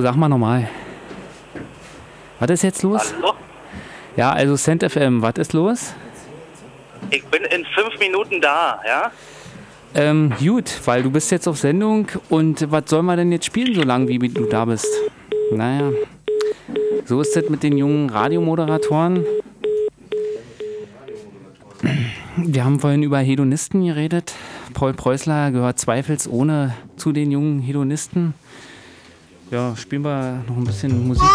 Sag mal nochmal. Was ist jetzt los? Hallo? Ja, also Cent FM, was ist los? Ich bin in fünf Minuten da, ja? Ähm, gut, weil du bist jetzt auf Sendung und was sollen wir denn jetzt spielen, so lange wie du da bist? Naja, so ist das mit den jungen Radiomoderatoren. Wir haben vorhin über Hedonisten geredet. Paul Preußler gehört zweifelsohne zu den jungen Hedonisten. Ja, spielen wir noch ein bisschen Musik.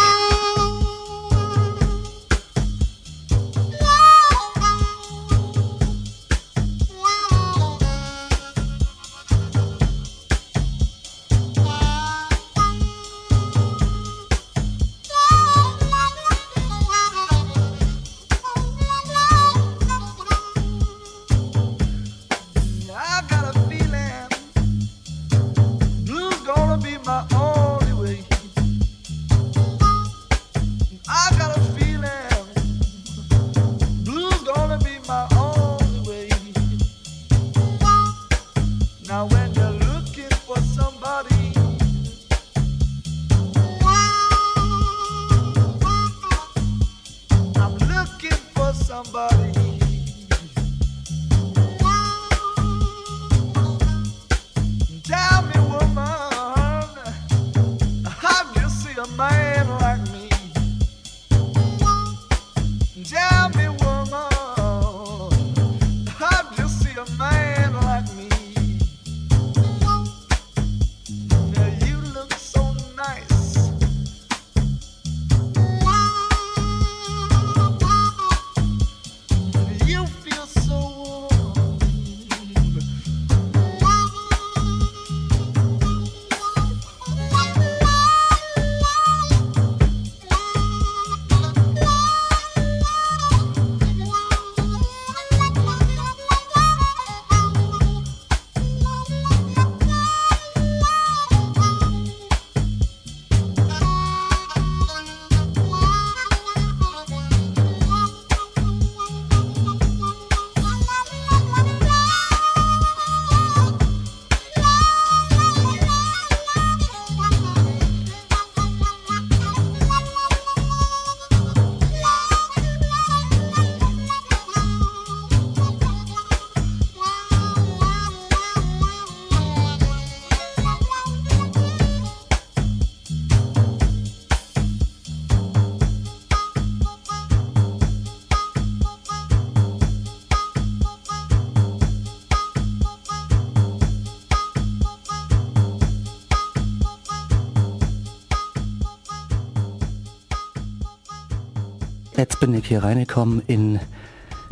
Jetzt bin ich hier reingekommen in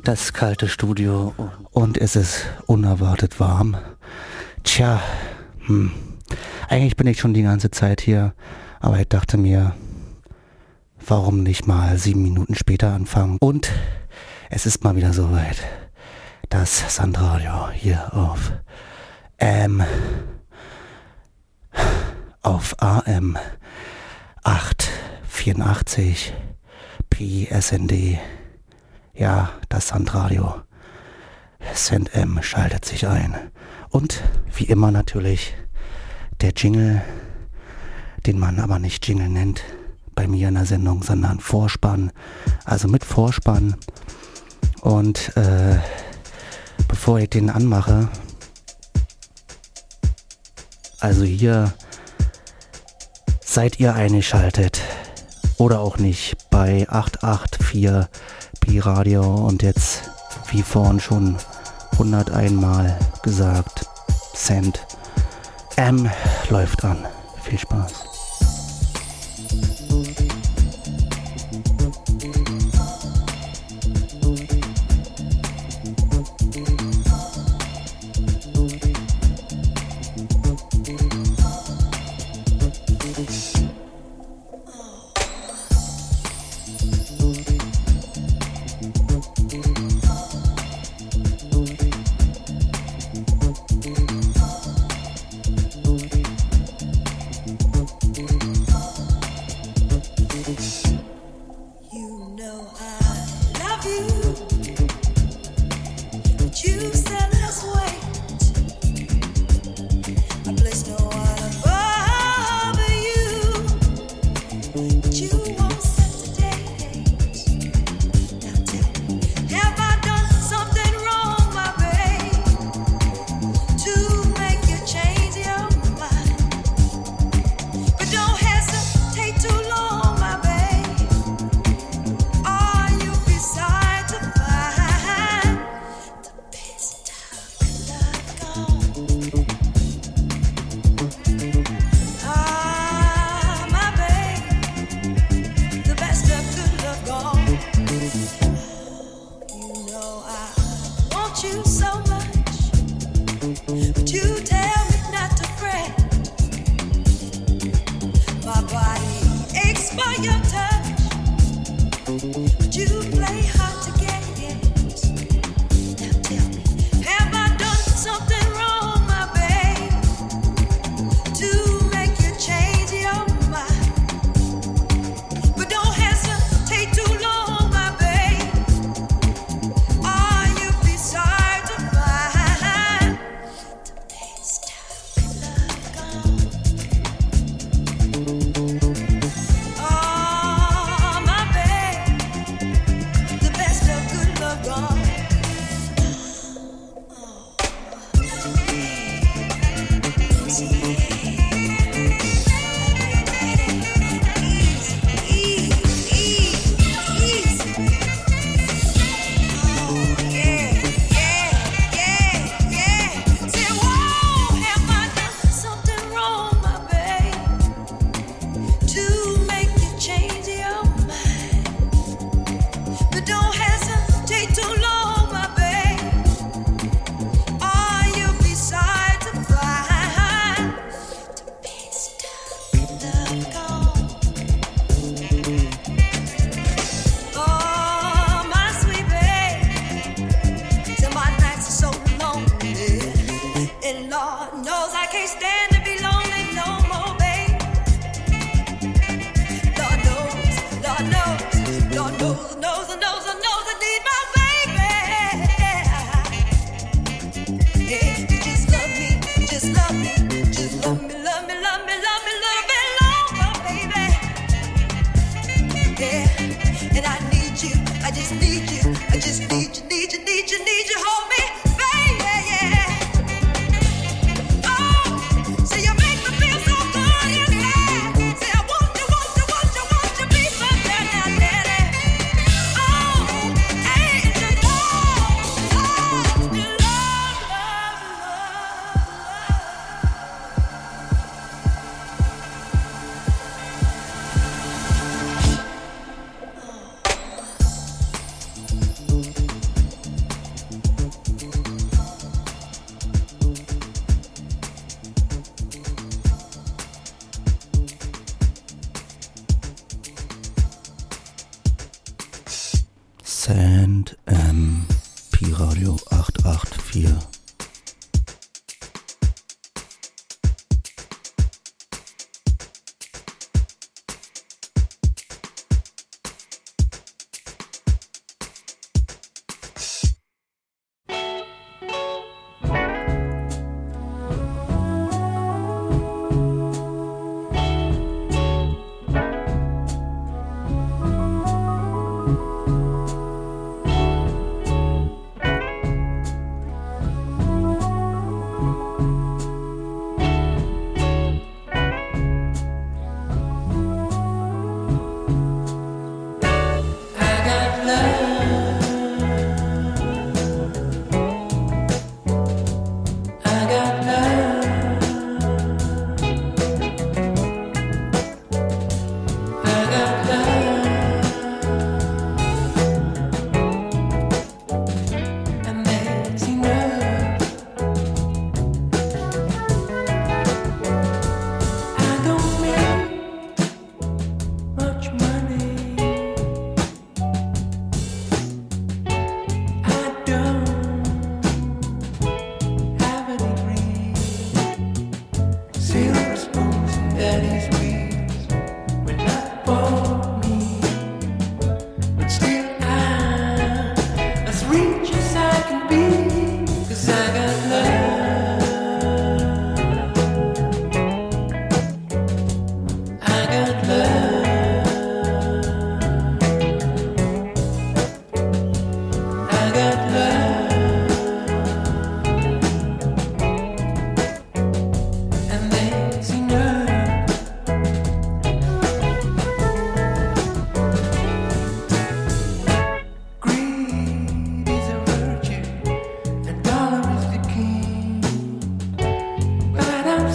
das kalte Studio und es ist unerwartet warm. Tja, hm. eigentlich bin ich schon die ganze Zeit hier, aber ich dachte mir, warum nicht mal sieben Minuten später anfangen? Und es ist mal wieder soweit. Das Sandradio hier auf M auf AM 884 PSND. Ja, das Sandradio. SendM schaltet sich ein. Und wie immer natürlich der Jingle, den man aber nicht Jingle nennt bei mir in der Sendung, sondern Vorspann. Also mit Vorspann. Und äh, bevor ich den anmache, also hier seid ihr eingeschaltet oder auch nicht bei 884 Pi Radio und jetzt wie vorhin schon 101 Mal gesagt. Send M läuft an. Viel Spaß.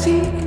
Have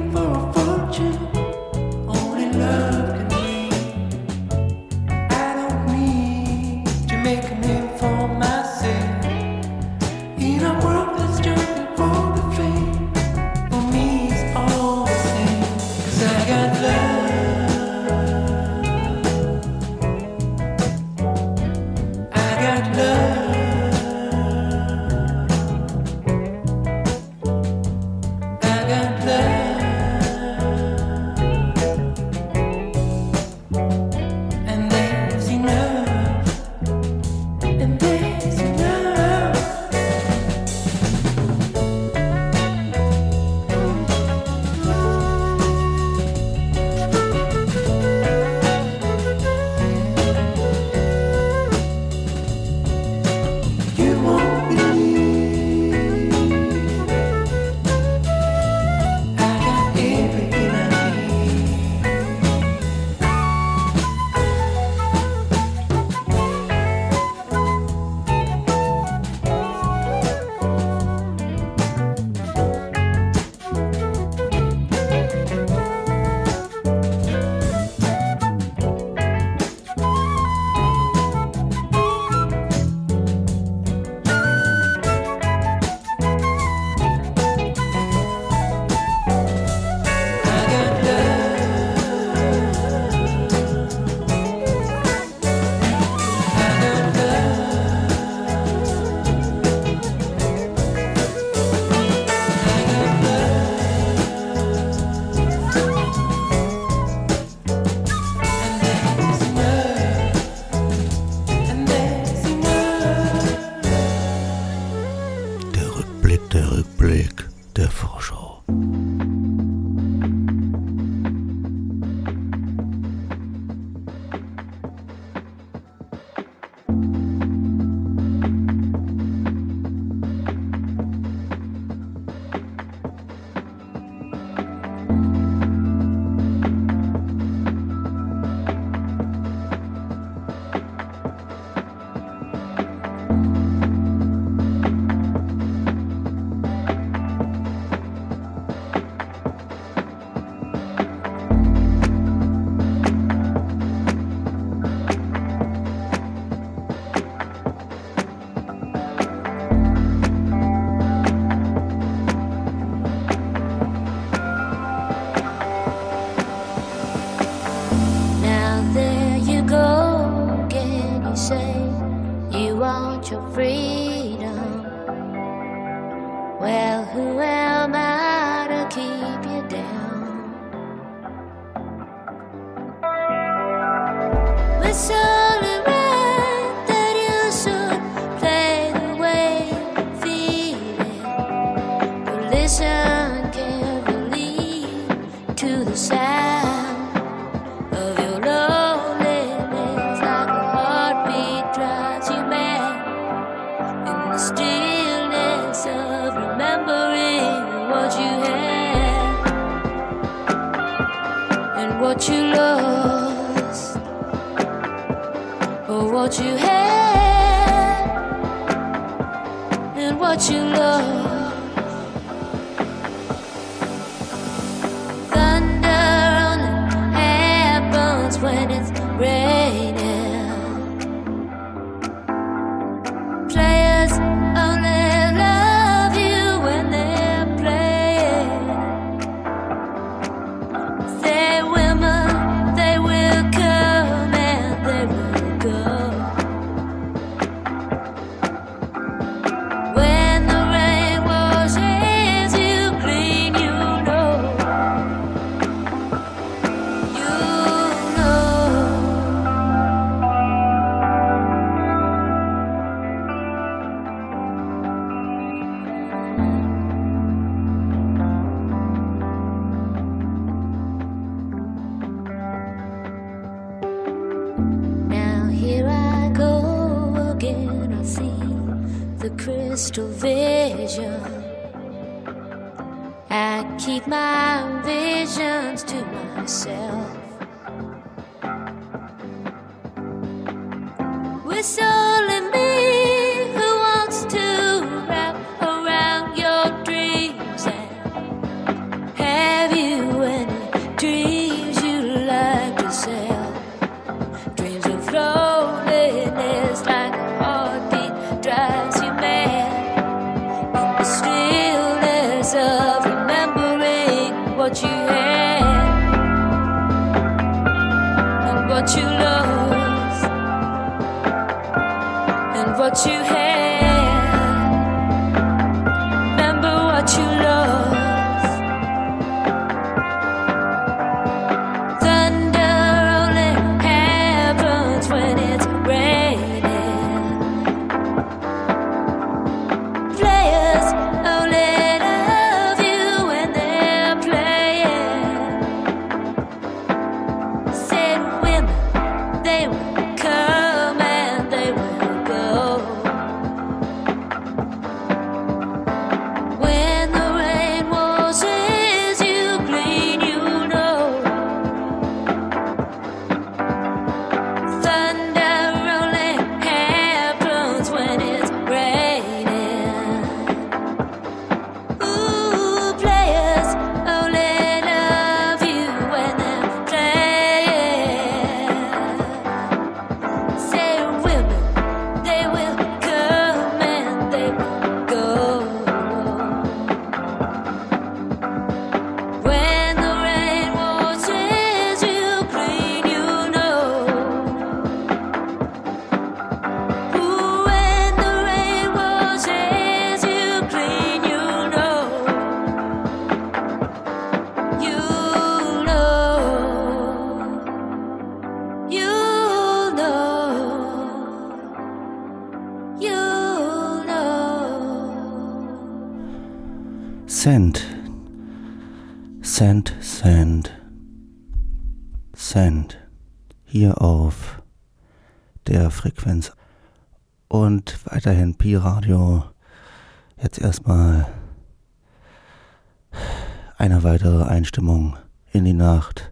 Einstimmung in die Nacht.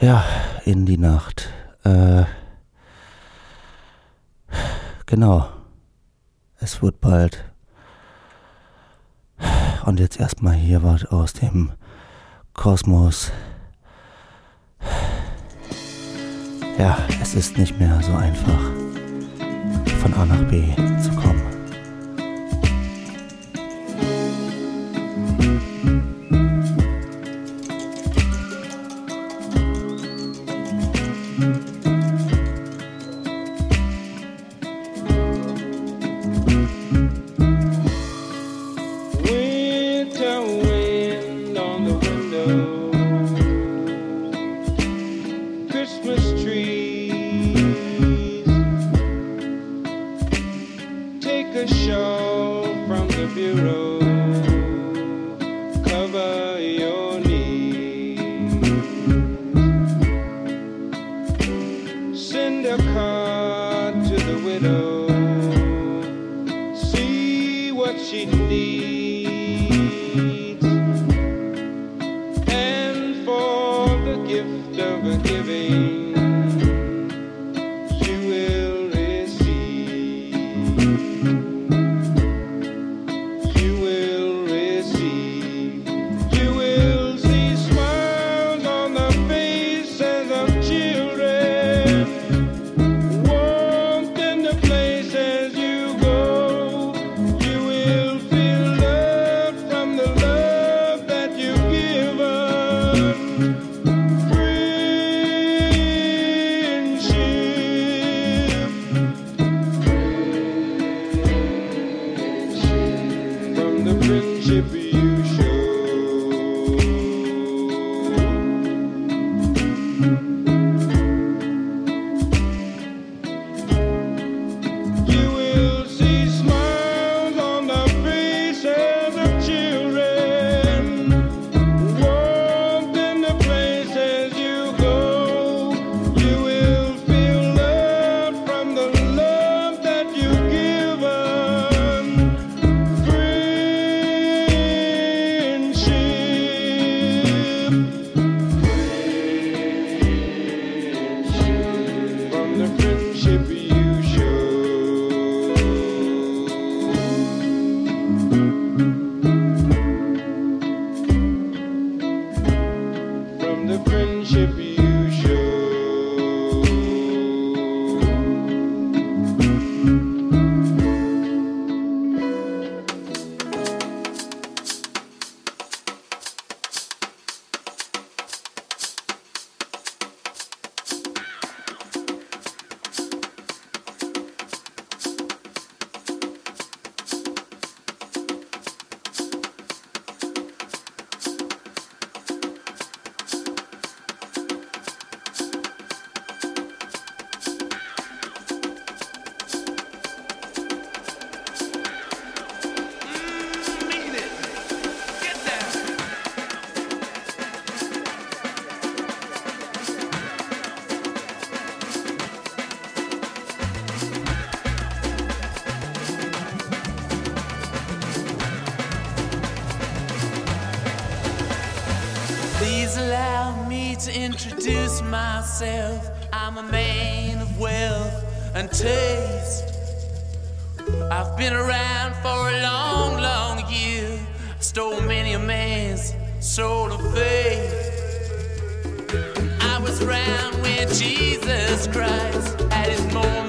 Ja, in die Nacht. Äh, genau. Es wird bald und jetzt erstmal hier was aus dem Kosmos. Ja, es ist nicht mehr so einfach, von A nach B zu kommen. Your man's soul of faith. I was round when Jesus Christ at his moment.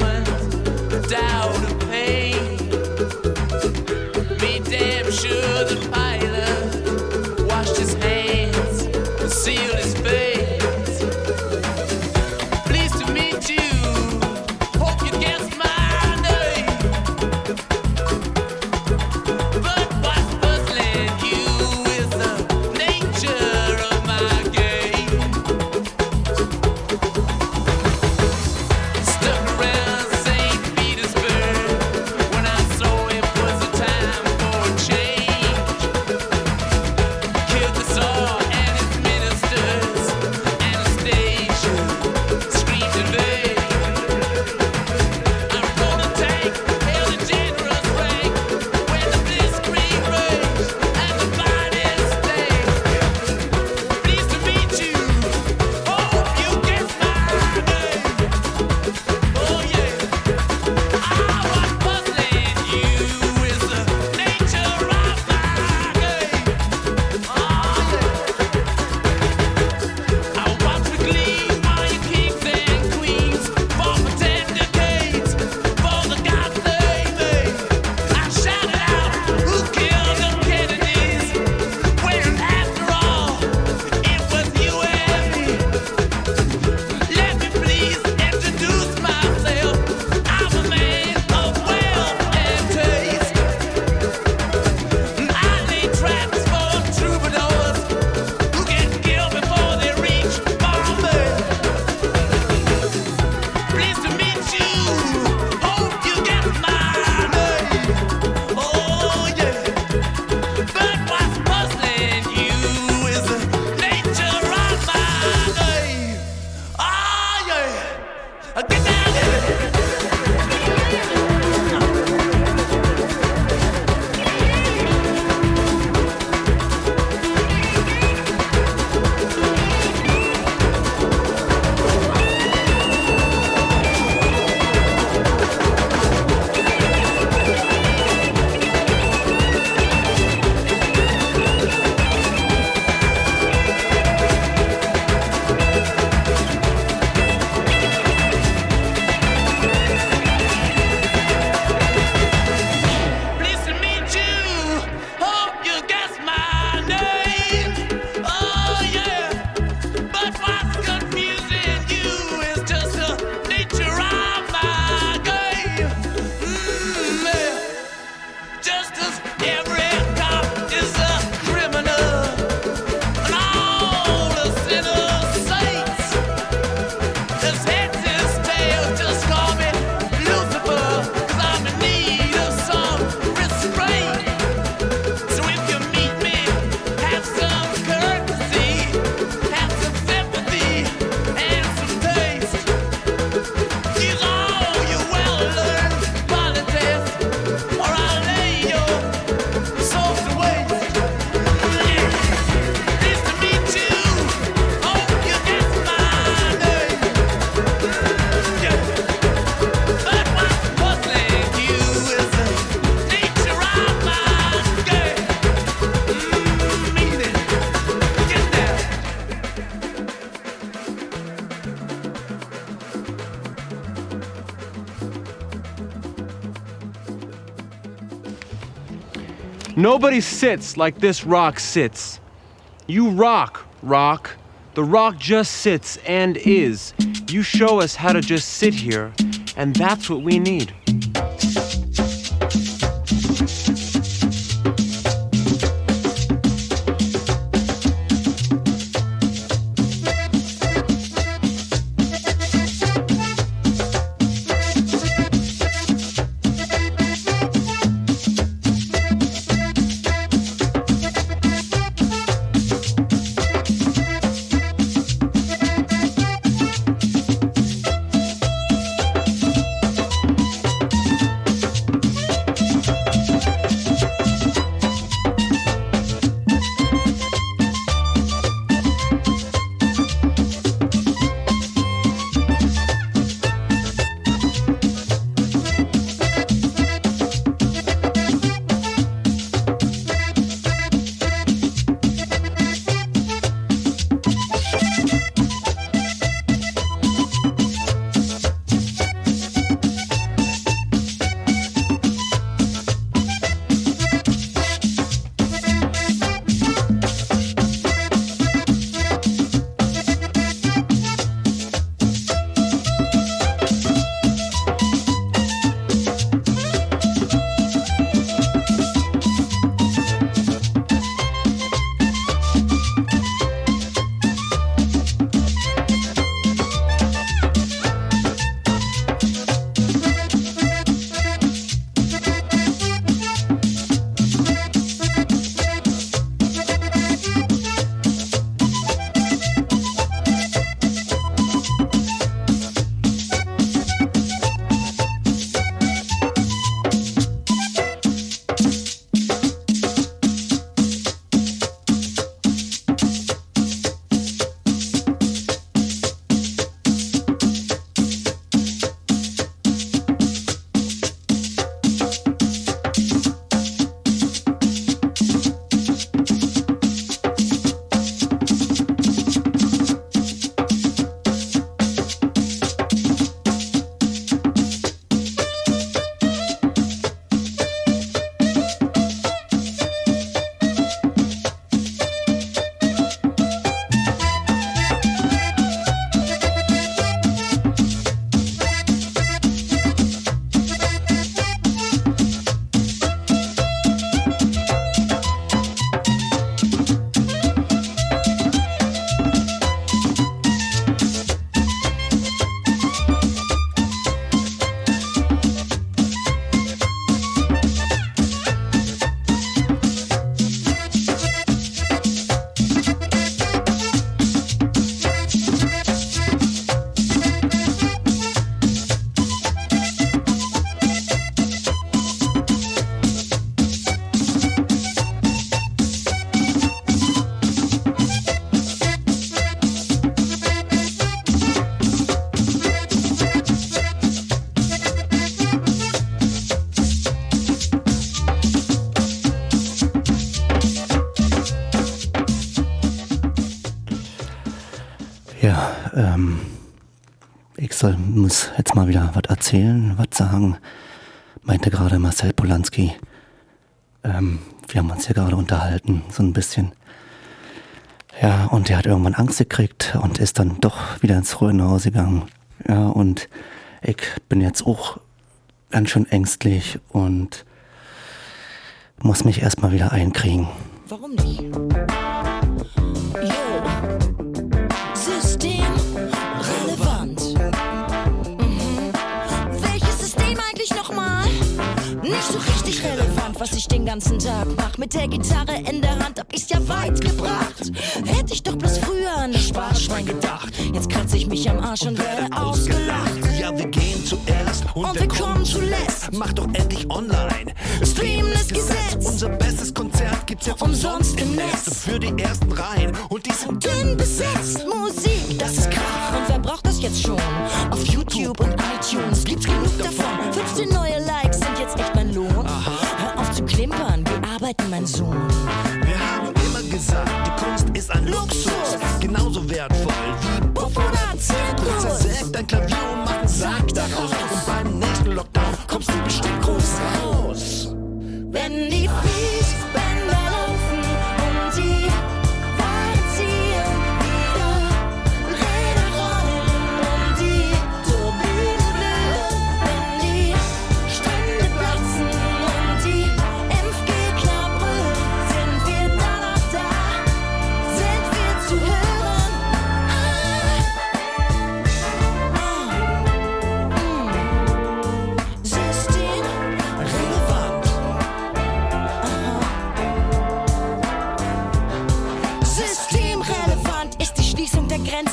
Nobody sits like this rock sits. You rock, rock. The rock just sits and is. You show us how to just sit here, and that's what we need. Ja, ähm, ich soll, muss jetzt mal wieder was erzählen, was sagen, meinte gerade Marcel Polanski. Ähm, wir haben uns ja gerade unterhalten, so ein bisschen. Ja, und er hat irgendwann Angst gekriegt und ist dann doch wieder ins Ruhe nach Hause gegangen. Ja, und ich bin jetzt auch ganz schön ängstlich und muss mich erstmal wieder einkriegen. Warum nicht? Den ganzen Tag mach. Mit der Gitarre in der Hand hab ich's ja weit gebracht. Hätte ich doch bloß früher an das Sparschwein gedacht. Jetzt kratze ich mich am Arsch und werde ausgelacht. Ja, wir gehen zuerst und, Und wir kommen zuletzt. Mach doch endlich online. Streamen ist Gesetz. Unser bestes Konzert gibt's jetzt Umsonst im Netz. Für die ersten Reihen und die sind dünn besetzt. Musik, das ist Krach. Und wer braucht das jetzt schon? Auf YouTube und iTunes gibt's genug davon. 15 neue Likes sind jetzt echt mein Lohn. Zu klimpern, wir arbeiten, mein Sohn. Wir haben immer gesagt, die Kunst ist ein Luxus. Genauso wertvoll wie Puff oder Zirkus. Zersägt ein Klavier und macht einen Sarg daraus. Und beim nächsten Lockdown kommst du bestimmt groß raus.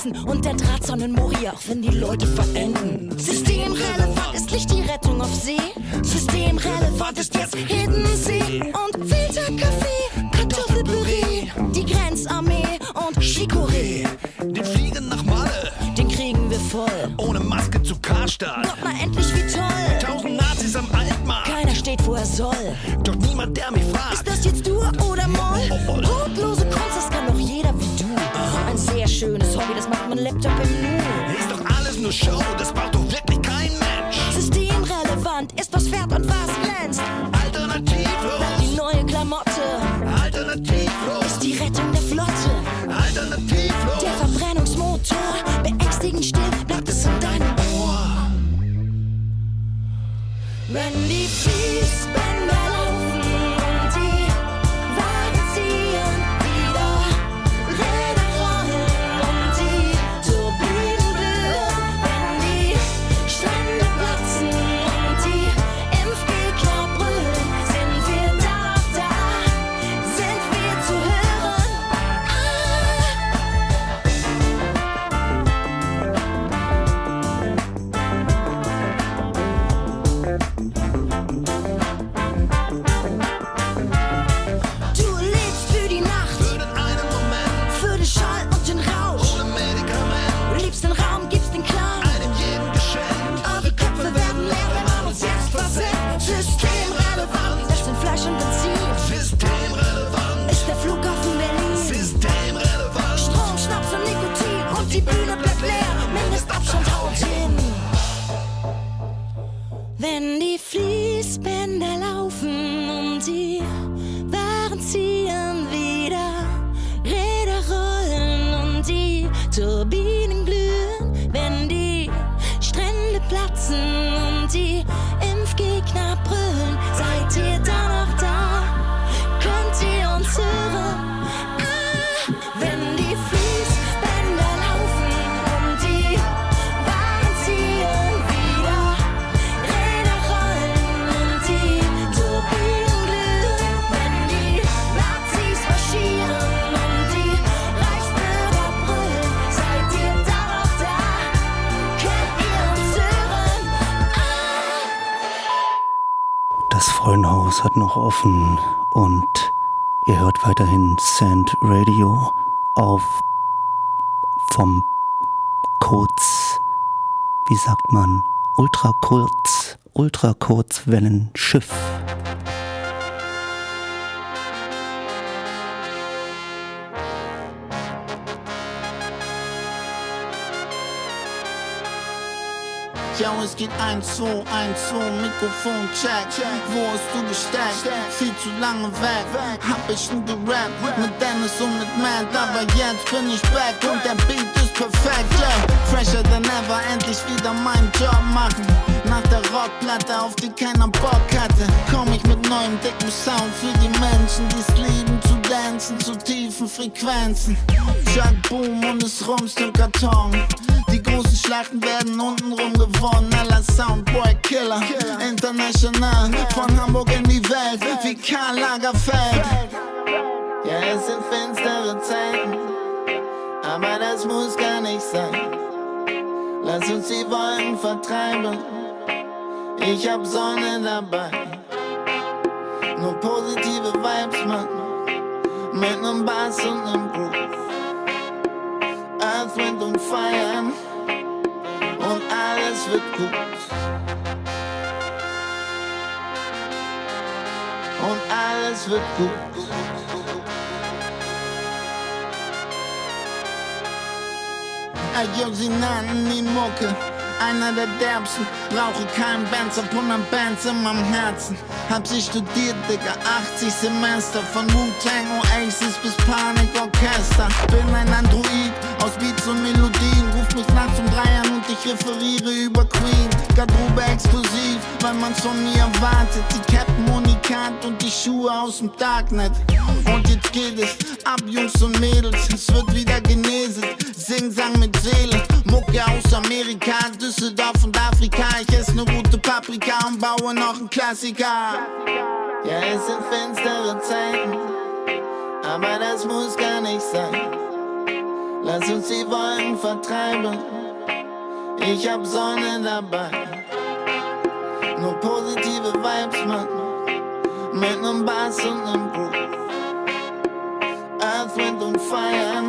Grenzen und der Drahtzaun in Moria, auch wenn die Leute verenden. Systemrelevant ist nicht die Rettung auf See. Systemrelevant ist jetzt Hidden See und Filterkaffee, Kartoffelpüree, die Grenzarmee und Chicorée. Den Fliegen nach Malle, Den kriegen wir voll. ohne Maske zu Karstadt. Gott, mal endlich wie toll. Tausend Nazis am Altmarkt, Keiner steht, wo er soll. doch niemand, der mich fragt. Ist das jetzt Dur oder Moll? Brotlose Kunst, das kann doch jeder schönes Hobby, das macht mein Laptop im Nu. Ist doch alles nur Show, das braucht doch wirklich kein Mensch. Systemrelevant ist, was fährt und was glänzt. Alternativlos, Die neue Klamotte alternativlos, ist die Rettung der Flotte. alternativlos. Der Verbrennungsmotor, beängstigend still, bleibt es in deinem Ohr. Wenn die Fließbänder Hat noch offen und ihr hört weiterhin Sand Radio auf vom kurz, wie sagt man, ultra kurz, ultra Ja, es geht 1, 2, 1, 2, Mikrofon check. Wo hast du gesteckt? Viel zu lange weg. Hab ich nie gerappt mit Dennis und mit Matt, aber jetzt bin ich back und der Beat ist perfekt. Yeah, fresher than ever, endlich wieder meinen Job machen. Nach der Rockplatte, auf die keiner Bock hatte, komm ich mit neuem dicken Sound für die Menschen, die's lieben dancen zu tiefen Frequenzen. Chuck Boom und es rumst im Karton. Die großen Schlachten werden untenrum gewonnen. Aller Soundboy Killer, international. Von Hamburg in die Welt, wie Karl Lagerfeld. Ja, es sind finstere Zeiten, aber das muss gar nicht sein. Lass uns die Wolken vertreiben. Ich hab Sonne dabei. Nur positive Vibes, Mann. Mit nem Bass und nem Groove. Earth, Wind und Fire. Und alles wird gut. Und alles wird gut. Ayo, sie nannten ihn Mucke. Einer der derbsten, brauche keinen Bands, hab 100 Bands in meinem Herzen. Hab sie studiert, Digga, 80 Semester. Von Wu-Tang, Oasis bis Panikorchester. Bin ein Android aus Beats und Melodien. Ruf mich nachts um drei an und ich referiere über Queen. Garderobe exklusiv, weil man's von mir erwartet. Die Captain Unikat und die Schuhe aus dem Darknet. Und jetzt geht es ab, Jungs und Mädels. Es wird wieder geneset. Sing-Sang mit Seele. Mucke aus Amerika, Düsseldorf und Afrika. Ich esse ne gute Paprika und baue noch einen Klassiker. Ja, es sind finstere Zeiten, aber das muss gar nicht sein. Lass uns die Wolken vertreiben. Ich hab Sonne dabei. Nur positive Vibes, Mann. Mit nem Bass und nem Groove. Earth, Wind und Fire.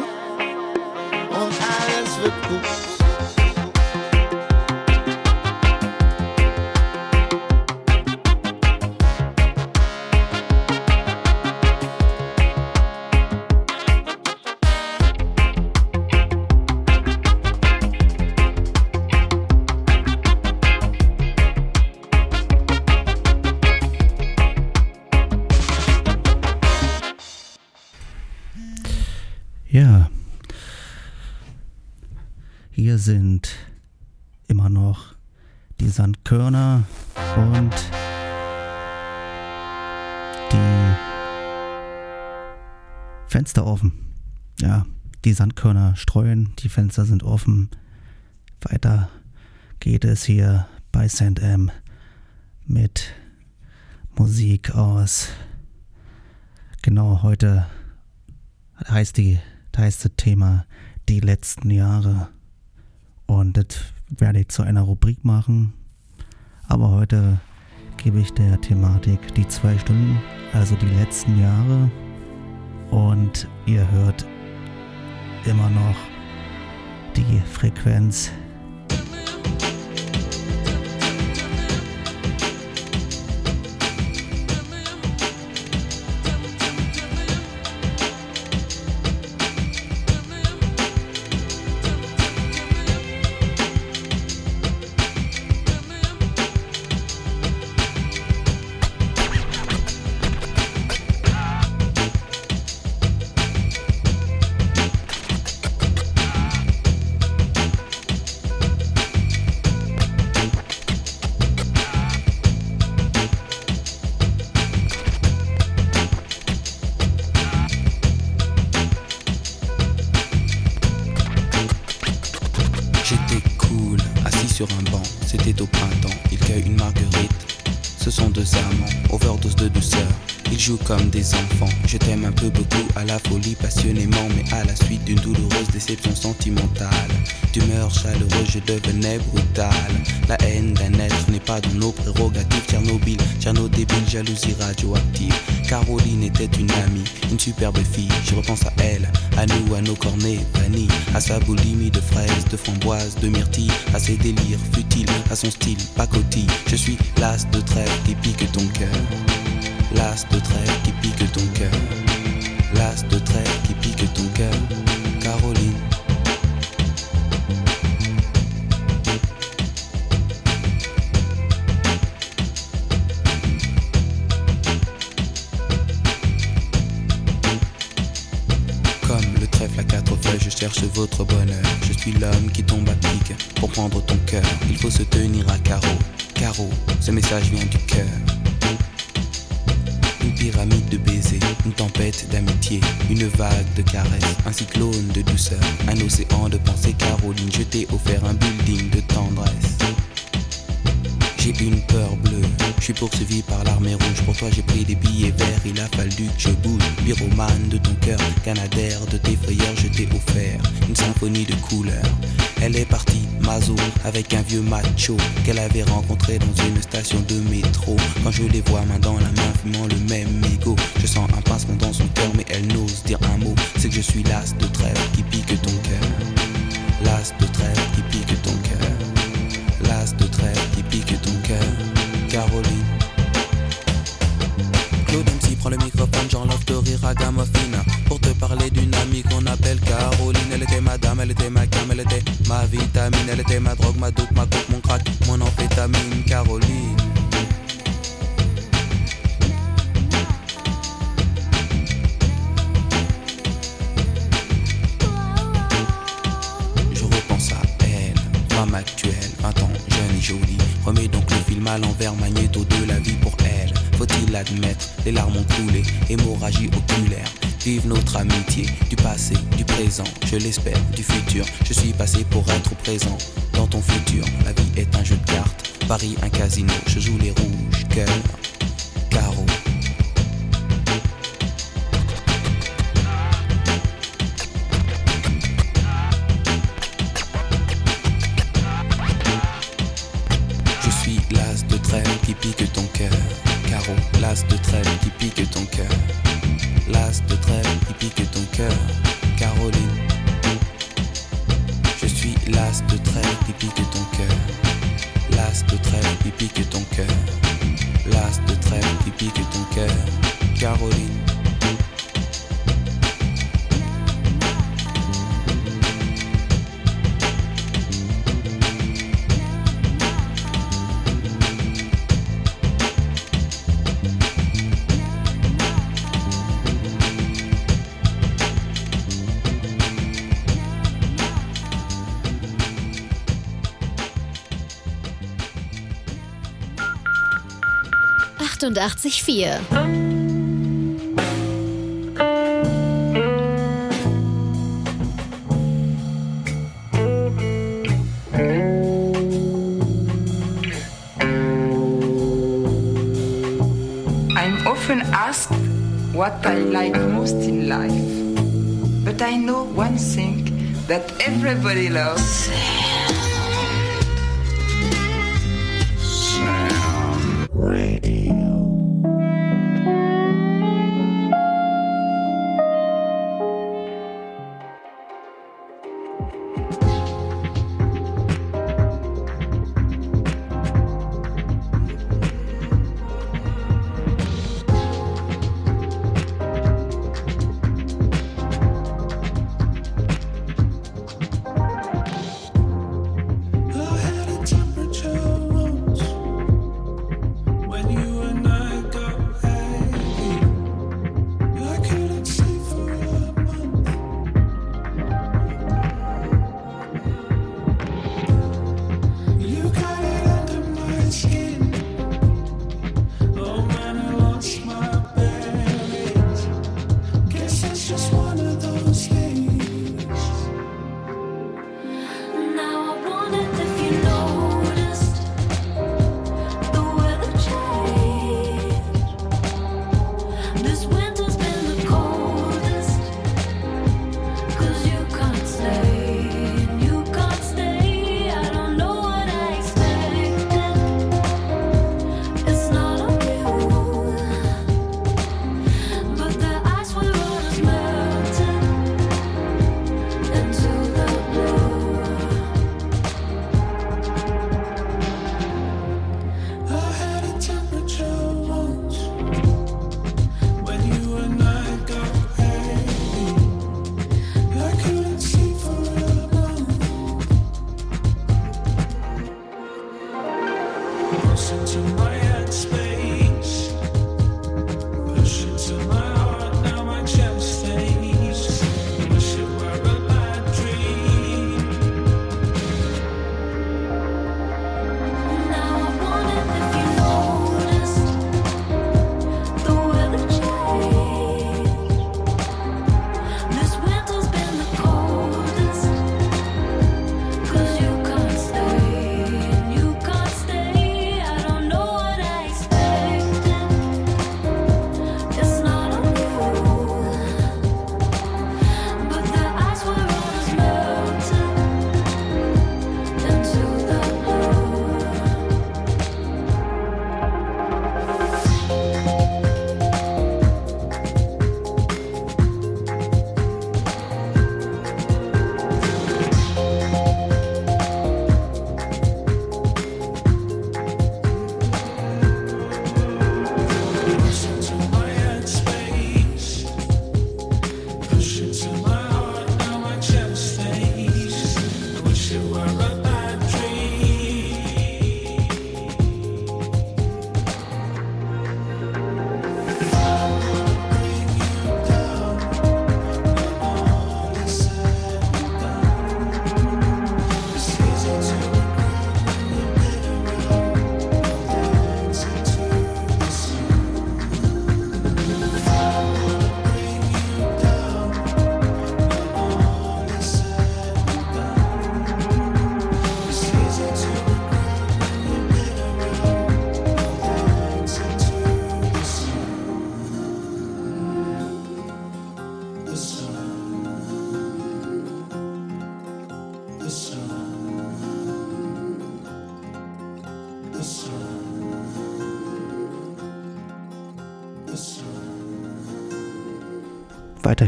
Und alles wird gut. Sind immer noch die Sandkörner und die Fenster offen. Ja, die Sandkörner streuen, die Fenster sind offen. Weiter geht es hier bei St. M mit Musik aus. Genau heute heißt die heißt das Thema die letzten Jahre. Und das werde ich zu einer Rubrik machen. Aber heute gebe ich der Thematik die zwei Stunden, also die letzten Jahre. Und ihr hört immer noch die Frequenz. Superbe fille. Je repense à elle, à nous, à nos cornets vanille, à sa boulimie de fraises, de framboises, de myrtilles, à ses délires futiles, à son style pacotille. Je suis l'as de trêve qui pique ton cœur. L'as de trêve qui pique ton cœur. L'as de trêve qui pique ton cœur. Votre bonheur. Je suis l'homme qui tombe à pic pour prendre ton cœur. Il faut se tenir à carreau. Carreau, ce message vient du cœur. Avec un vieux macho qu'elle avait rencontré dans une station de métro. Quand je les vois main dans la main, fumant le même mégot, je sens un pincement dans son cœur, mais elle n'ose dire un mot. C'est que je suis l'as de trêve qui pique ton cœur. L'as de trêve qui pique ton cœur. L'as de trêve qui pique ton cœur. Caroline. Claude MC prend le microphone, j'enlève de rire à Gamophine Pour te parler d'une amie qu'on appelle Caroline Elle était ma dame, elle était ma cam, elle était ma vitamine Ma drogue, ma dope, ma coupe, mon crack, mon amphétamine Caroline Je repense à elle, femme actuelle, 20 ans, jeune et jolie. Remets donc le film à l'envers, magnéto de la vie pour elle. Faut-il l'admettre, les larmes ont coulé, hémorragie oculaire. Vive notre amitié, du passé, du présent, je l'espère, du futur. Je suis passé pour être présent dans ton futur. La vie est un jeu de cartes, Paris un casino, je joue les rouges, cœur, I'm often asked what I like most in life, but I know one thing that everybody loves.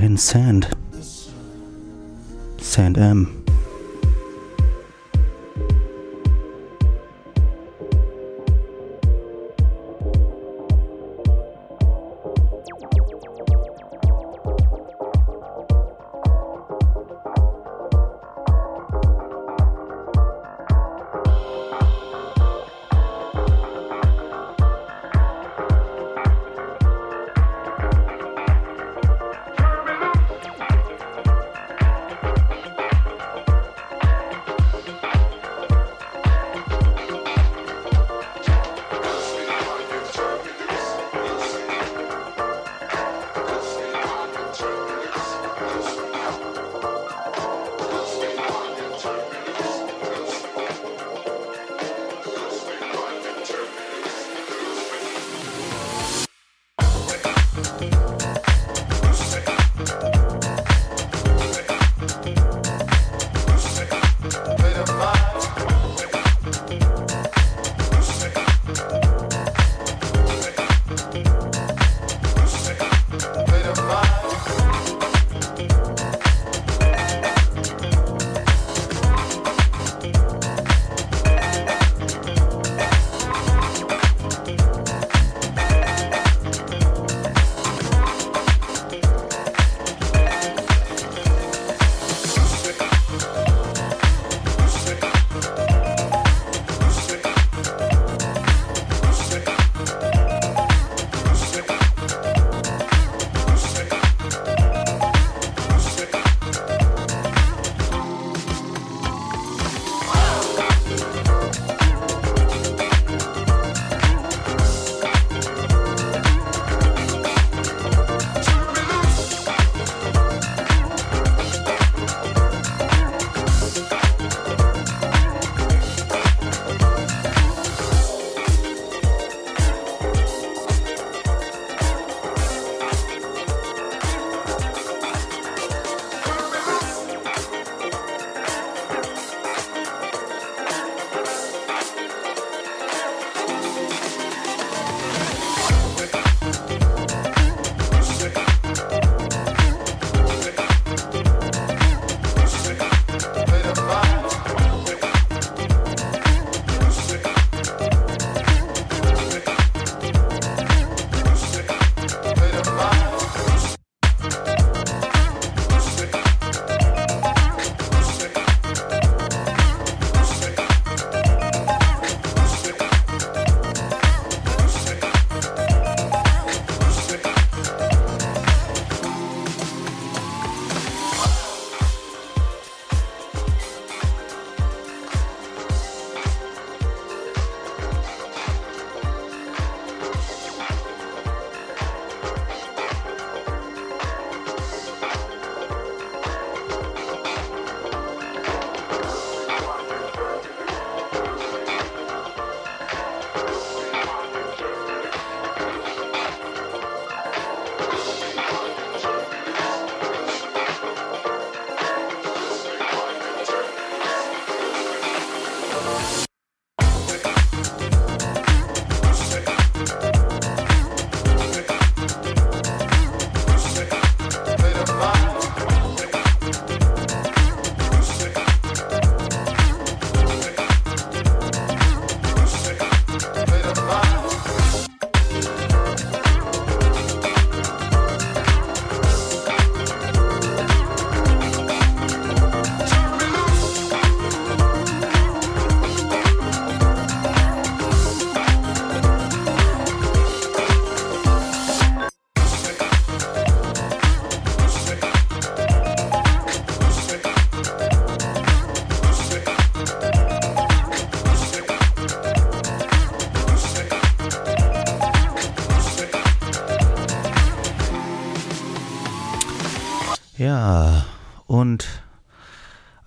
Weiterhin Sand. Sand M.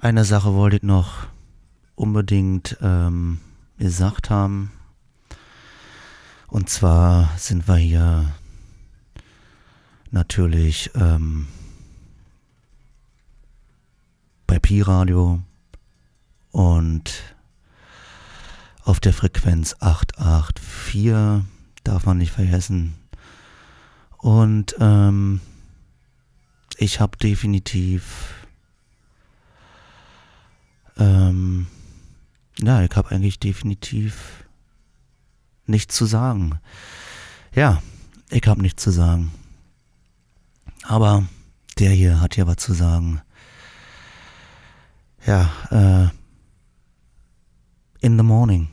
eine Sache wollte ich noch unbedingt ähm, gesagt haben. Und zwar sind wir hier natürlich ähm, bei Pi Radio und auf der Frequenz 884 darf man nicht vergessen. Und ähm, ich habe definitiv, ähm, ja, ich habe eigentlich definitiv nichts zu sagen. Ja, ich habe nichts zu sagen. Aber der hier hat ja was zu sagen. Ja, äh, in the morning.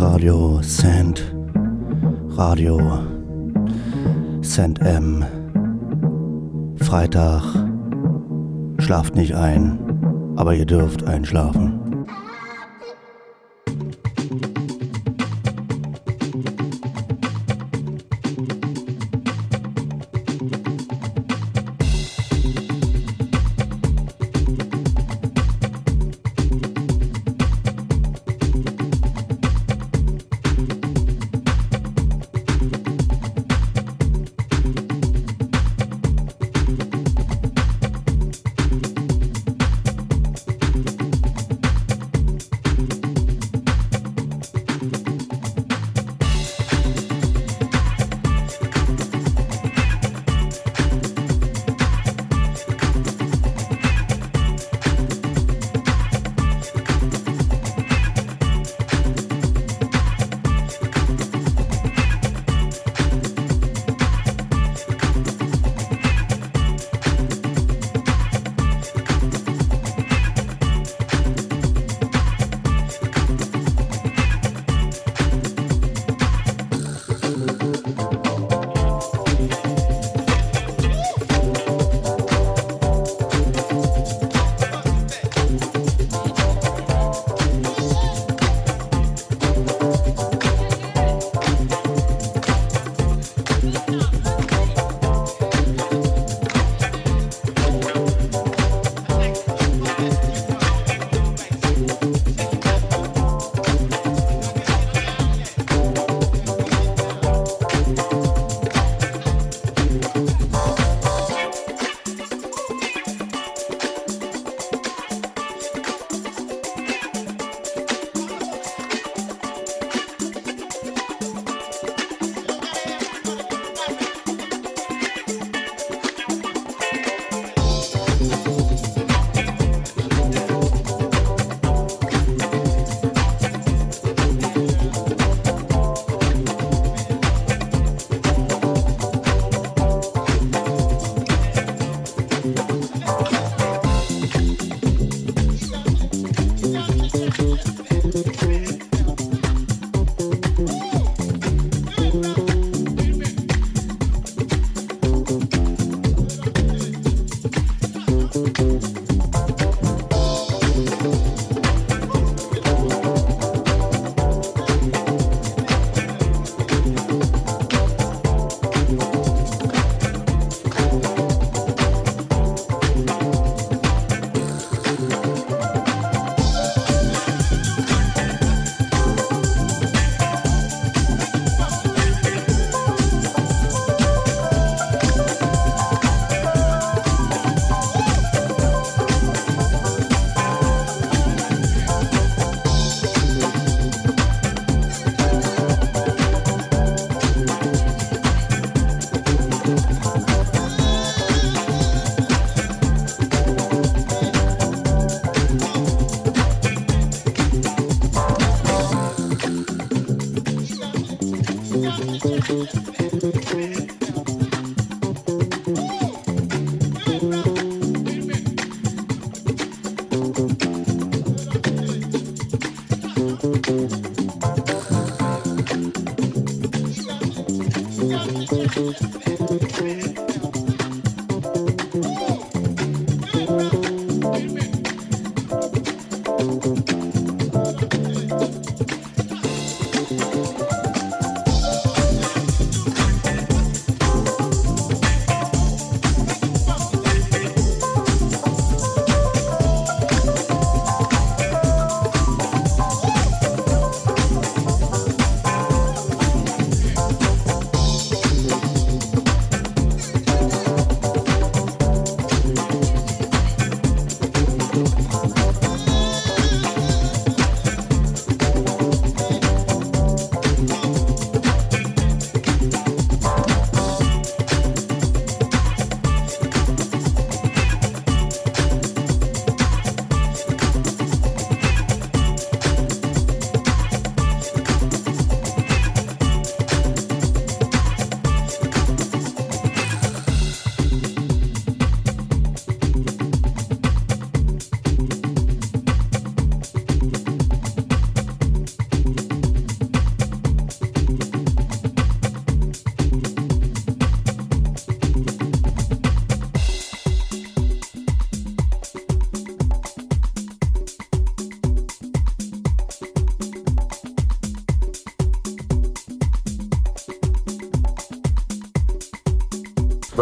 Amphiradio, Sand, Radio, Sand M. Freitag. Schlaft nicht ein, aber ihr dürft einschlafen.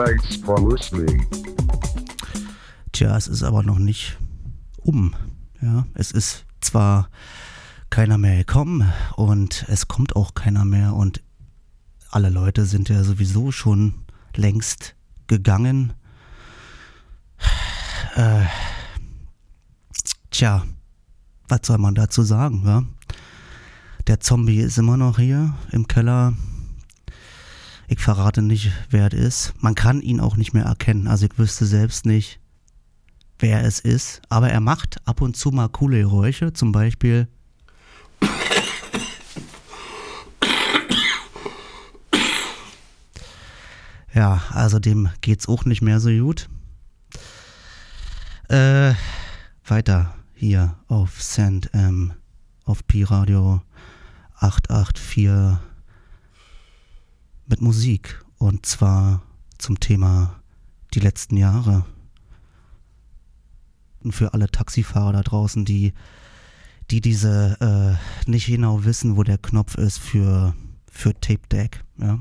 Thanks for listening. Tja, es ist aber noch nicht um. Ja, es ist zwar keiner mehr gekommen und es kommt auch keiner mehr und alle Leute sind ja sowieso schon längst gegangen. Äh, tja, was soll man dazu sagen, wa? Der Zombie ist immer noch hier im Keller. Ich verrate nicht, wer es ist. Man kann ihn auch nicht mehr erkennen. Also ich wüsste selbst nicht, wer es ist. Aber er macht ab und zu mal coole Geräusche. Zum Beispiel. Ja, also dem geht's auch nicht mehr so gut. Äh, weiter hier auf Sand M, auf Pi-Radio 884 mit Musik. Und zwar zum Thema die letzten Jahre. Und für alle Taxifahrer da draußen, die, die diese äh, nicht genau wissen, wo der Knopf ist für, für Tape Deck. Ja.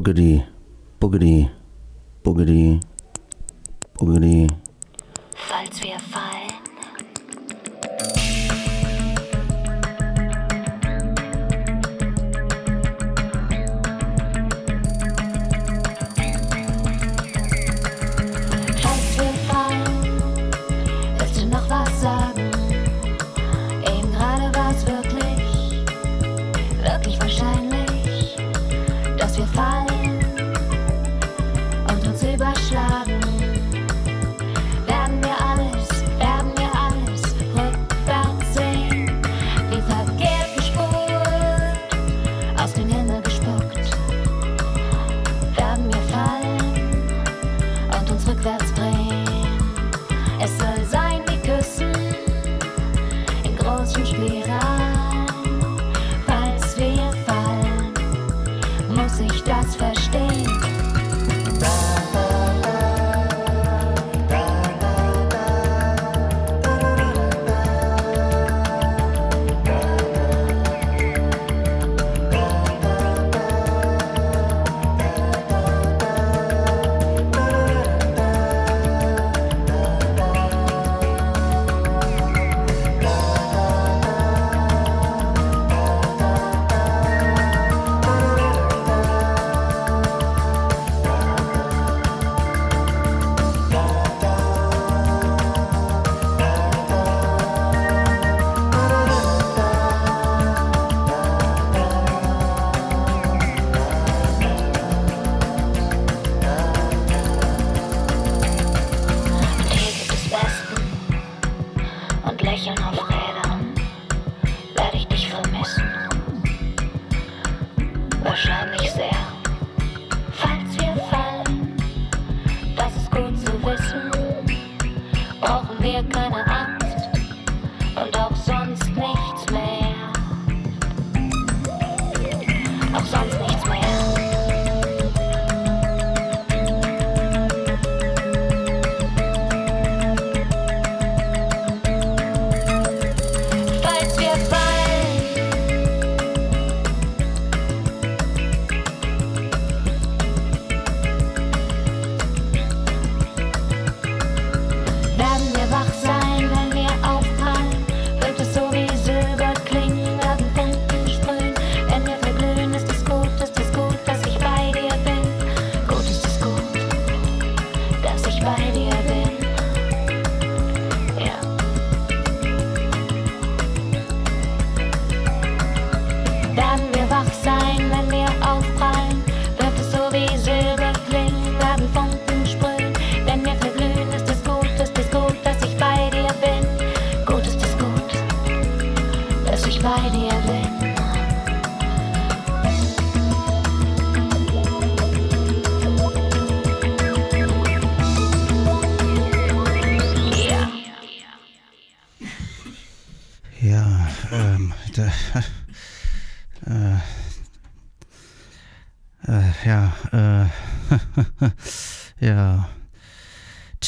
boogity, boogity,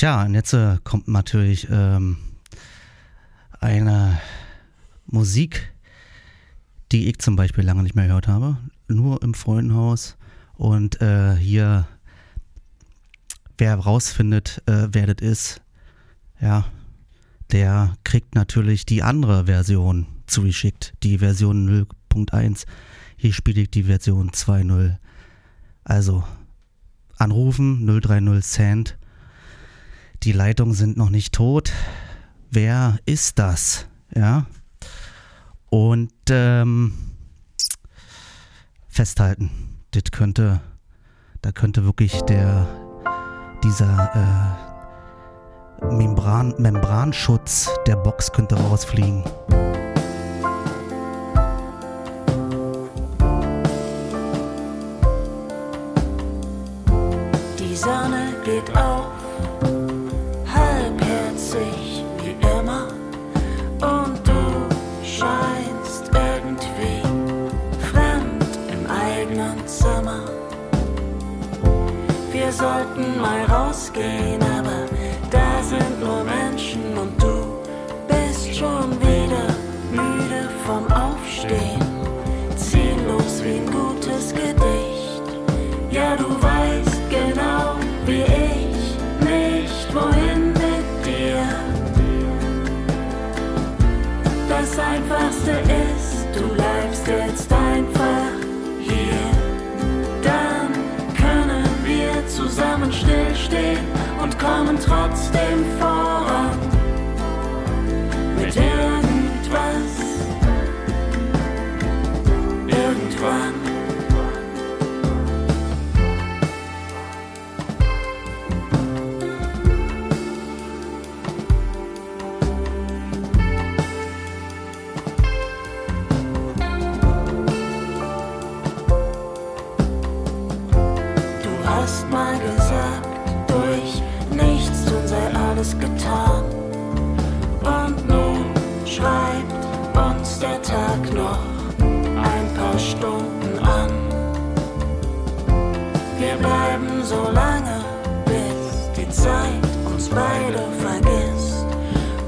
Tja, und jetzt äh, kommt natürlich ähm, eine Musik, die ich zum Beispiel lange nicht mehr gehört habe. Nur im Freundenhaus. Und äh, hier, wer rausfindet, äh, wer das ist, ja, der kriegt natürlich die andere Version zugeschickt. Die Version 0.1. Hier spiele ich die Version 2.0. Also anrufen 030 Cent die Leitungen sind noch nicht tot. Wer ist das? Ja. Und ähm, festhalten. Das könnte, da könnte wirklich der, dieser äh, Membran, Membranschutz der Box könnte rausfliegen. sollten mal rausgehen, aber da sind nur Menschen und du bist schon wieder müde vom Aufstehen. Ziellos wie ein gutes Gedicht. Ja, du weißt genau wie ich nicht, wohin mit dir. Das Einfachste ist, du bleibst jetzt einfach. stehen und kommen trotzdem voran. Mit Hilfe so lange, bis die Zeit uns beide vergisst.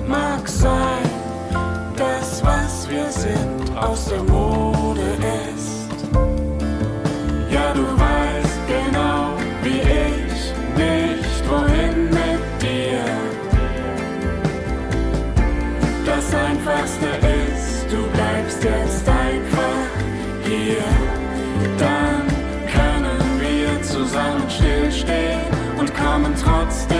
Mag sein, dass was wir sind aus dem kamen trotzdem.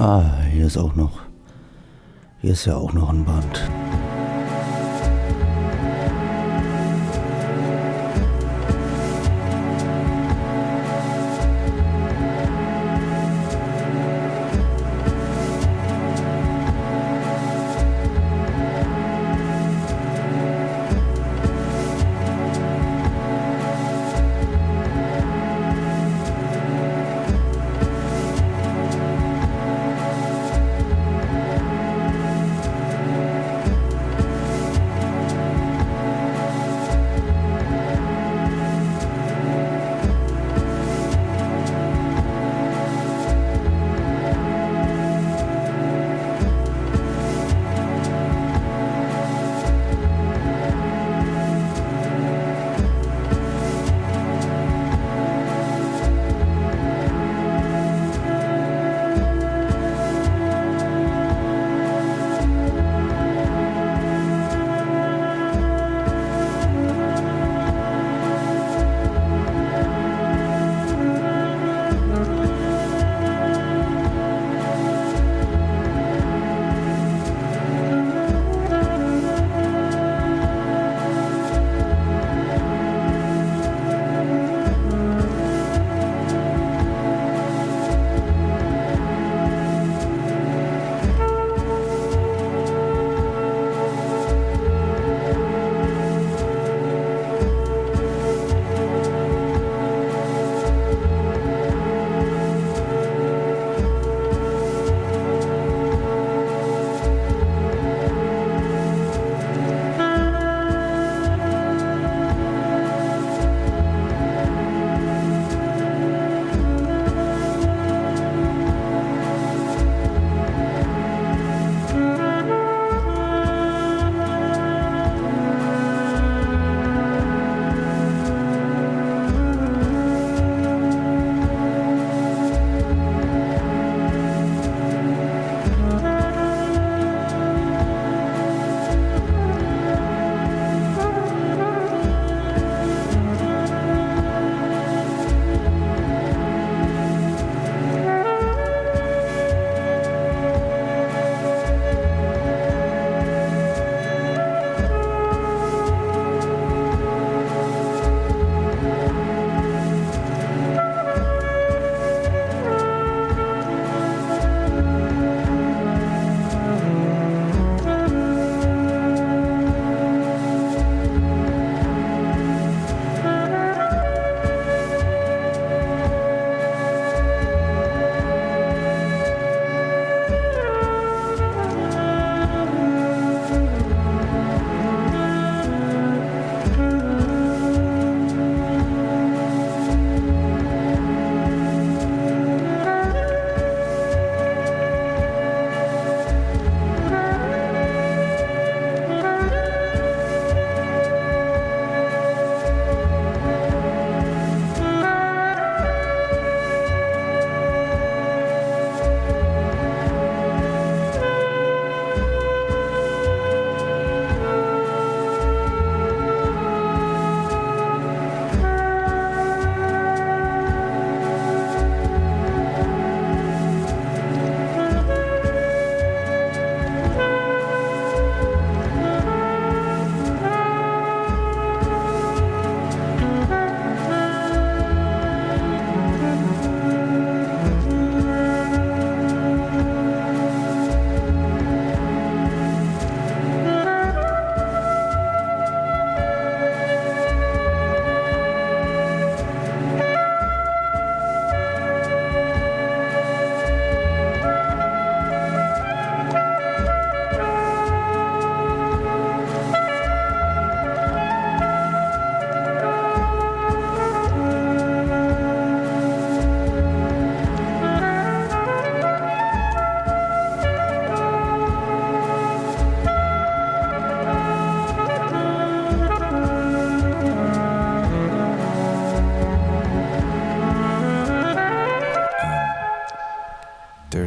Ah, hier ist auch noch. Hier ist ja auch noch ein Band.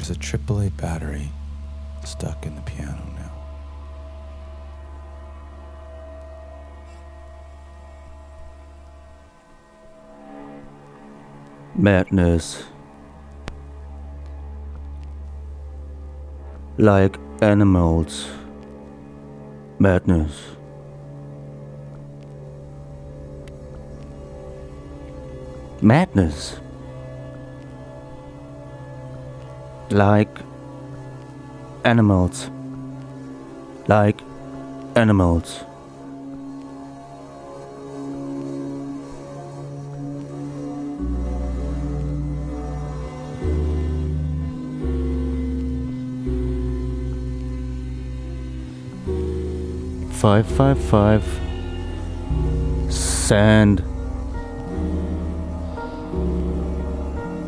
There's a AAA battery stuck in the piano now. Madness. Like animals. Madness. Madness. like animals, like animals. Five, five, five. Sand.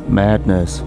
Madness.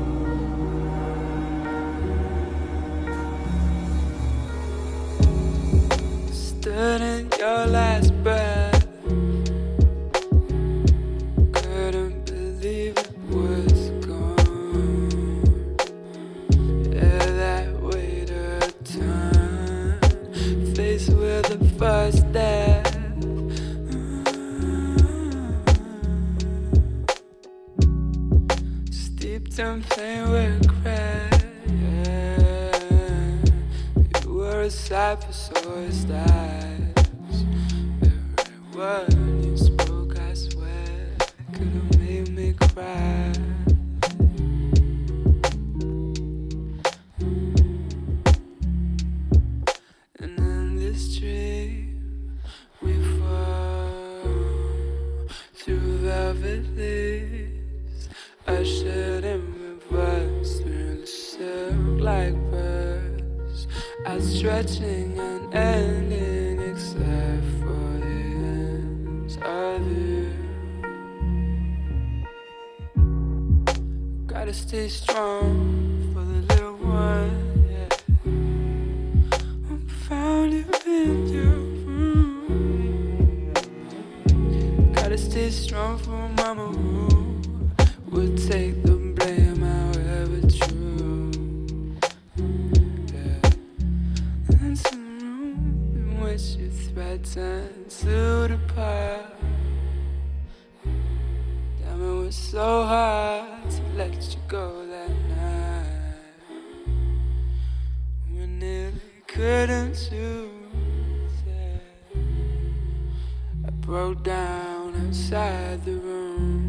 so hard to let you go that night. We nearly couldn't choose it. I broke down outside the room.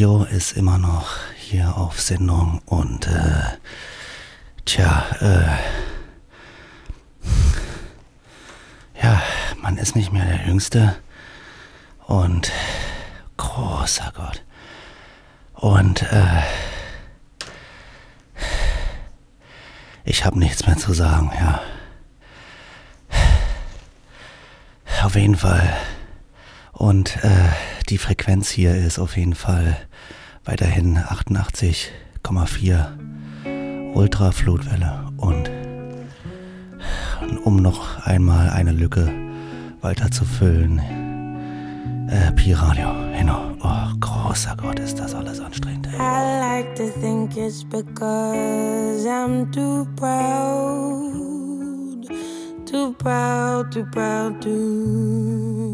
Radio ist immer noch hier auf Sendung und äh, tja, äh, ja, man ist nicht mehr der Jüngste und großer Gott. Und äh, ich habe nichts mehr zu sagen, ja. Auf jeden Fall. Und äh, die Frequenz hier ist auf jeden Fall weiterhin 88,4 Ultraflutwelle. Und um noch einmal eine Lücke weiter zu füllen, äh, Pi-Radio, genau. Oh, großer Gott, ist das alles anstrengend. Ey. I like to think it's because I'm too proud, too proud, too proud, too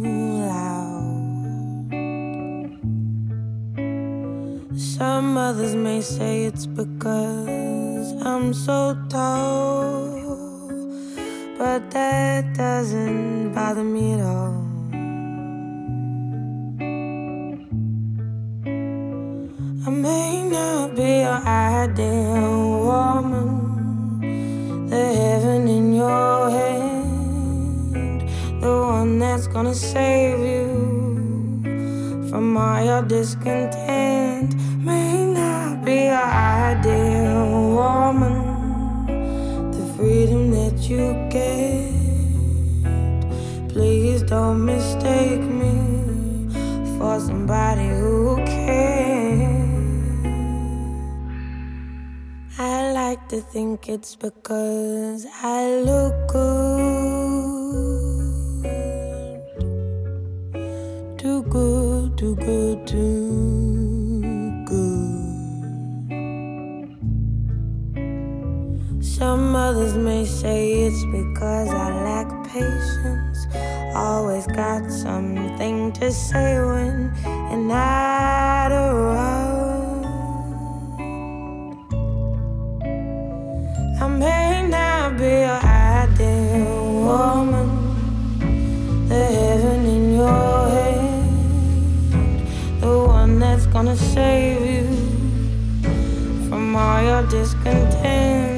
Some others may say it's because I'm so tall, but that doesn't bother me at all. I may not be your ideal woman, the heaven in your hand, the one that's gonna save you from all your discontent. May not be your ideal woman, the freedom that you get. Please don't mistake me for somebody who cares. I like to think it's because I look good. Too good, too good, too Some others may say it's because I lack patience. Always got something to say when you're not around. I may not be your ideal woman, the heaven in your head, the one that's gonna save you from all your discontent.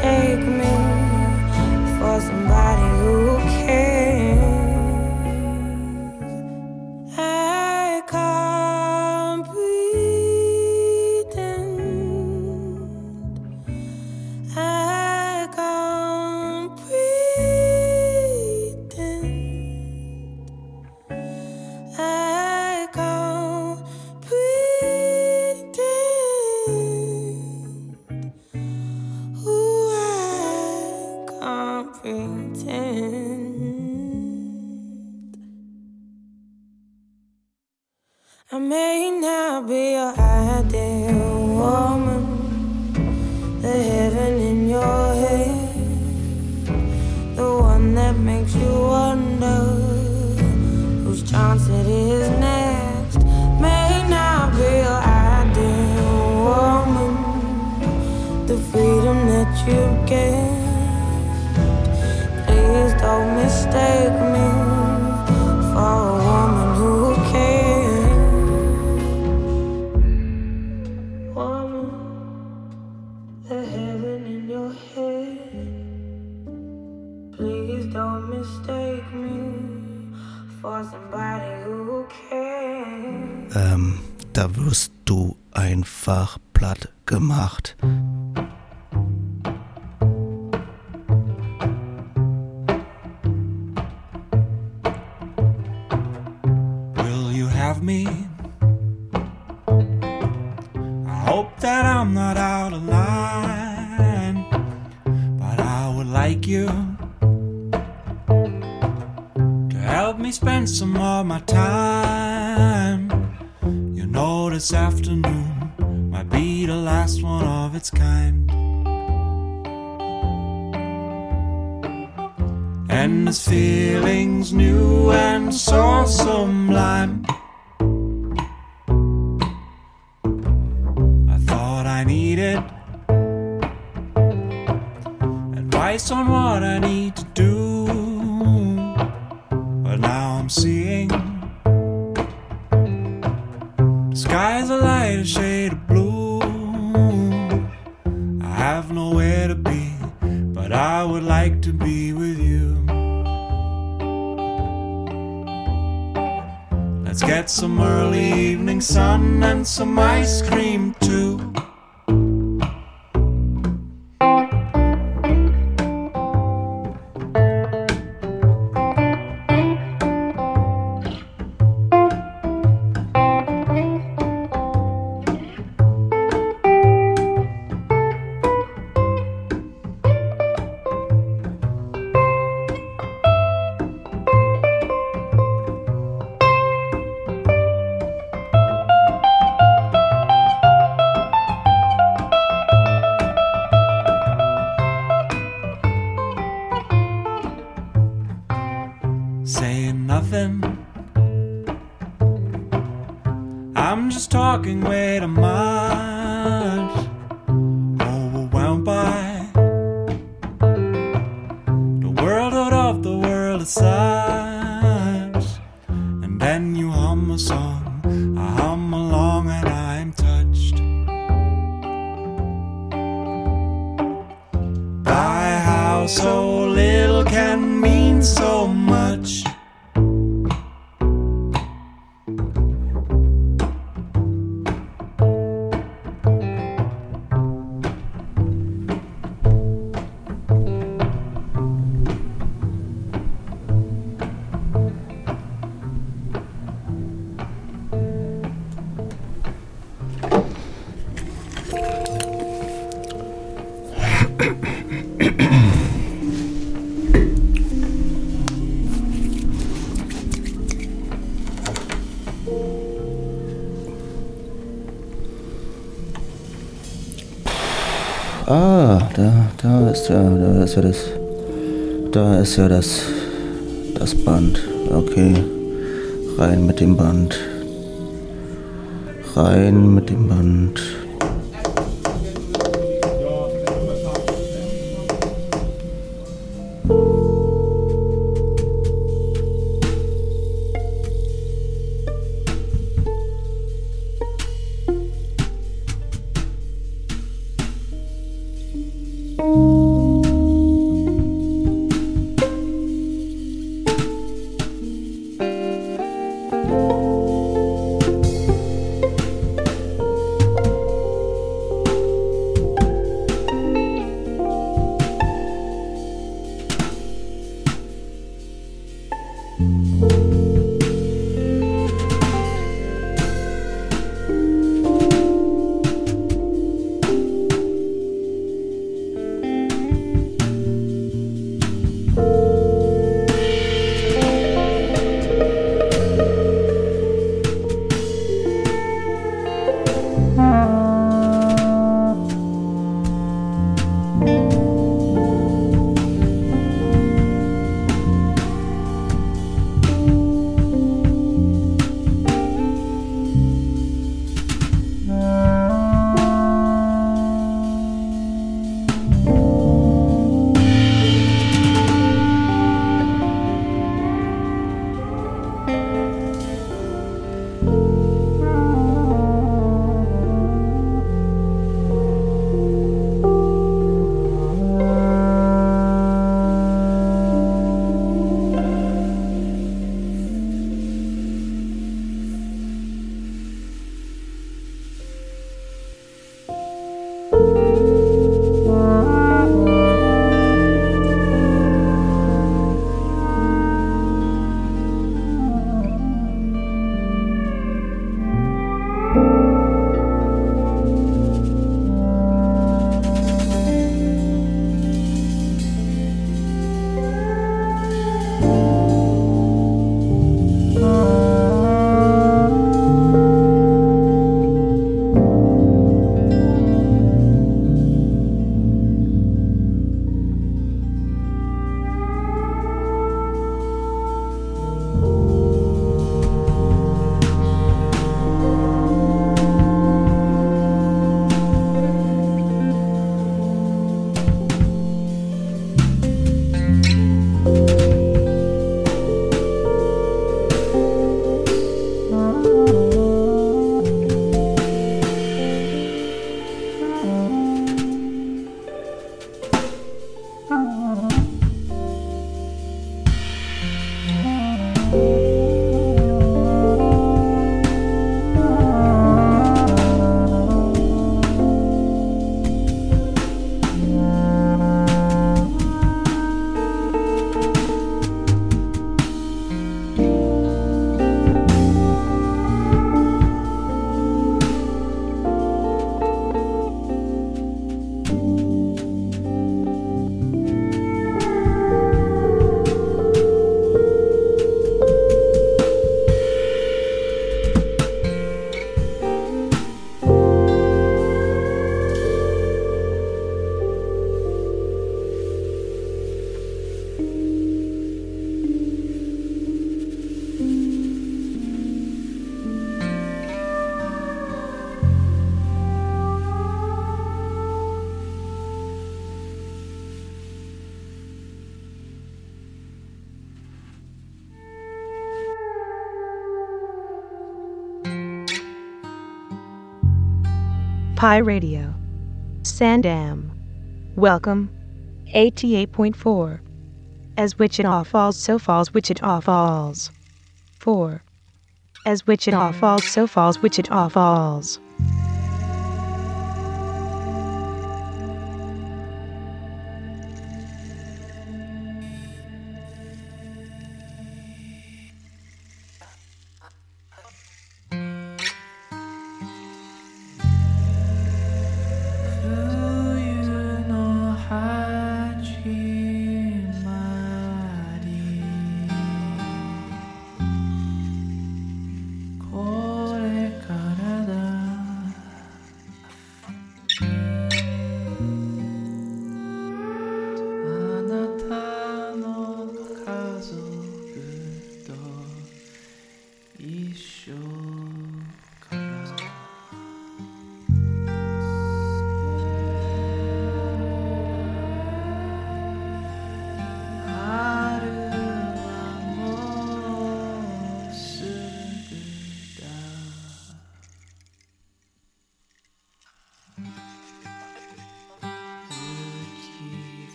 a be your ideal woman, the heaven in your head, the one that makes you wonder whose chance it is next. May not be your ideal woman, the freedom that you get. Please don't mistake me da wirst du einfach platt gemacht. Will you have me? I hope that I'm not out of line, but I would like you to help me spend some of my time. this afternoon might be the last one of its kind. And this feeling's new and so sublime. ist ja das. Da ist ja das. Das Band. Okay. Rein mit dem Band. Rein mit dem Band. Pi Radio. Sandam. Welcome. 88.4. As Wichita falls, so falls Wichita falls. 4. As Wichita falls, so falls Wichita falls.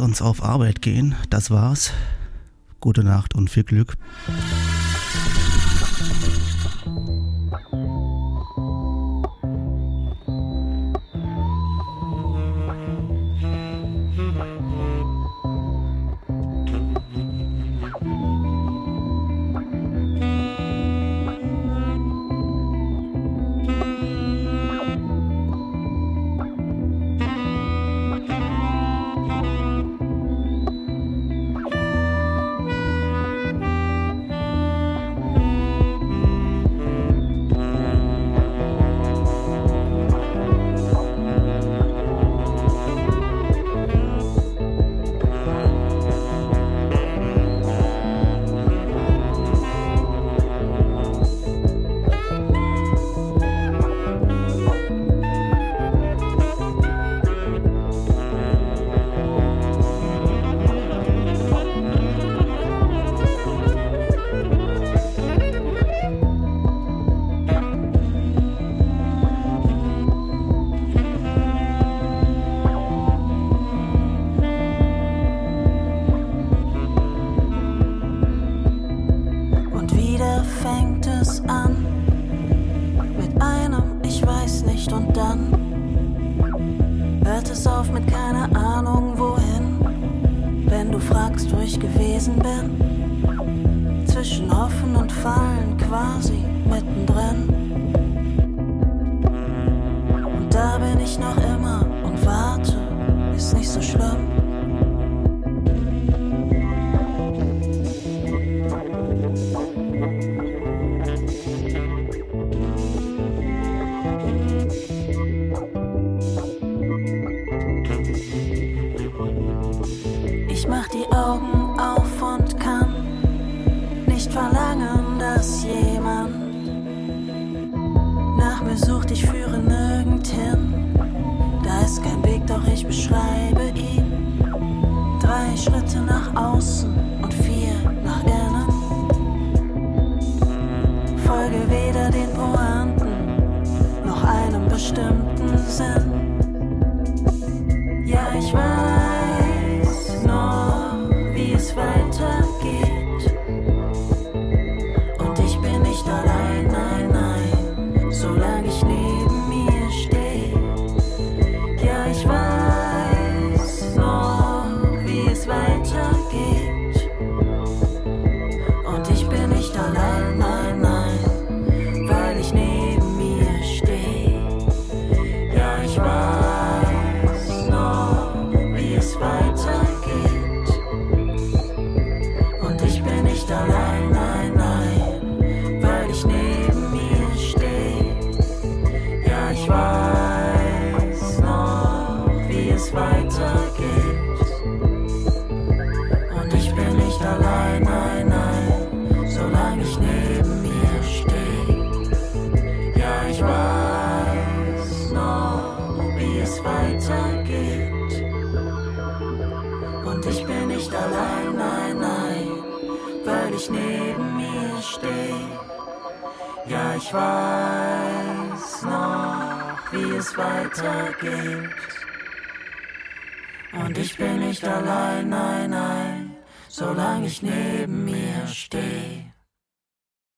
uns auf Arbeit gehen. Das war's. Gute Nacht und viel Glück. gibt. Und ich bin nicht allein, nein, nein, solange ich neben mir stehe.